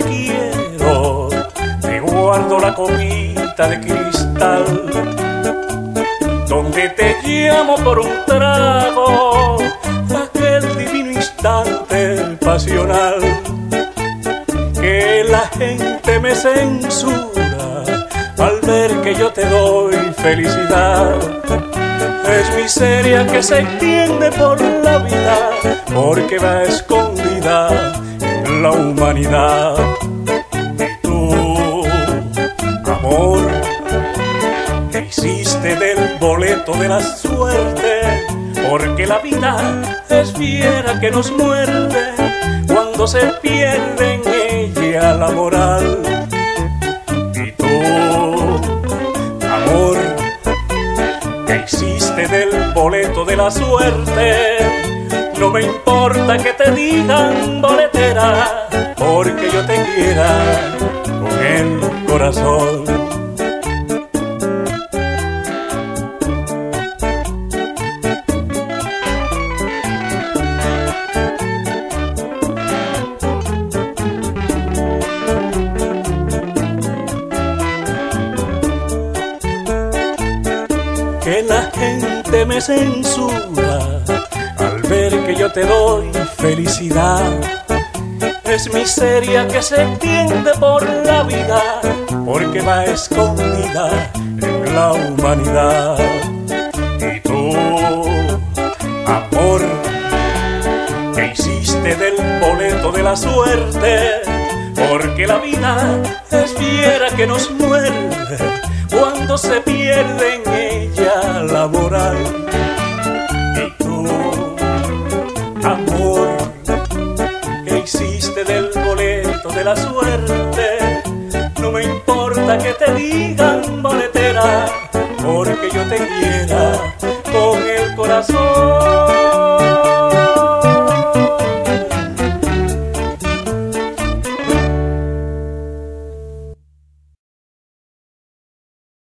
quiero, te guardo la copita de cristal, donde te llamo por un trago, aquel divino instante pasional, que la gente me censura al ver que yo te doy felicidad. Es miseria que se extiende por la vida, porque va escondida la humanidad. Y tú, amor, que hiciste del boleto de la suerte, porque la vida es fiera que nos muerde cuando se pierde en ella la moral. Y tú, amor, que hiciste del boleto de la suerte. Importa que te digan boletera, porque yo te quiera con el corazón. que la gente me censura al ver que yo te doy felicidad. Es miseria que se extiende por la vida porque va escondida en la humanidad. Y tú, amor, que hiciste del boleto de la suerte, porque la vida es fiera que nos muerde cuando se pierde en ella la moral. De la suerte, no me importa que te digan boletera, porque yo te quiera con el corazón.